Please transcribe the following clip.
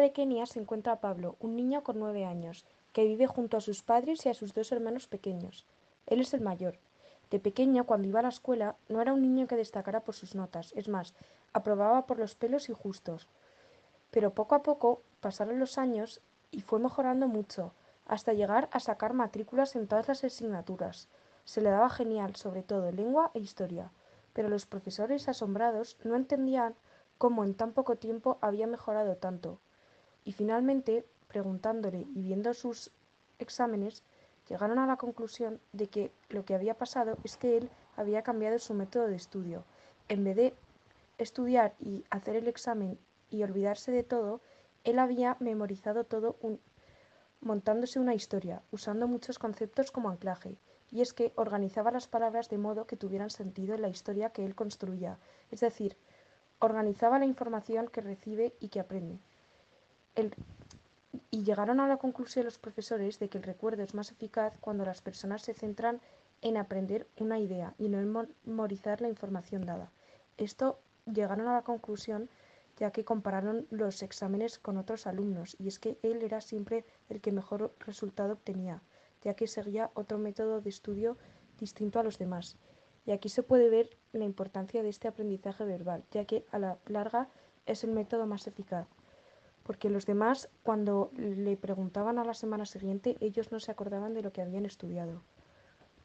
de Kenia se encuentra Pablo, un niño con nueve años, que vive junto a sus padres y a sus dos hermanos pequeños. Él es el mayor. De pequeño, cuando iba a la escuela, no era un niño que destacara por sus notas, es más, aprobaba por los pelos y justos. Pero poco a poco pasaron los años y fue mejorando mucho, hasta llegar a sacar matrículas en todas las asignaturas. Se le daba genial, sobre todo lengua e historia, pero los profesores asombrados no entendían cómo en tan poco tiempo había mejorado tanto. Y finalmente, preguntándole y viendo sus exámenes, llegaron a la conclusión de que lo que había pasado es que él había cambiado su método de estudio. En vez de estudiar y hacer el examen y olvidarse de todo, él había memorizado todo montándose una historia, usando muchos conceptos como anclaje, y es que organizaba las palabras de modo que tuvieran sentido en la historia que él construía, es decir, organizaba la información que recibe y que aprende. Y llegaron a la conclusión los profesores de que el recuerdo es más eficaz cuando las personas se centran en aprender una idea y no en memorizar la información dada. Esto llegaron a la conclusión ya que compararon los exámenes con otros alumnos y es que él era siempre el que mejor resultado obtenía, ya que seguía otro método de estudio distinto a los demás. Y aquí se puede ver la importancia de este aprendizaje verbal, ya que a la larga es el método más eficaz. Porque los demás, cuando le preguntaban a la semana siguiente, ellos no se acordaban de lo que habían estudiado.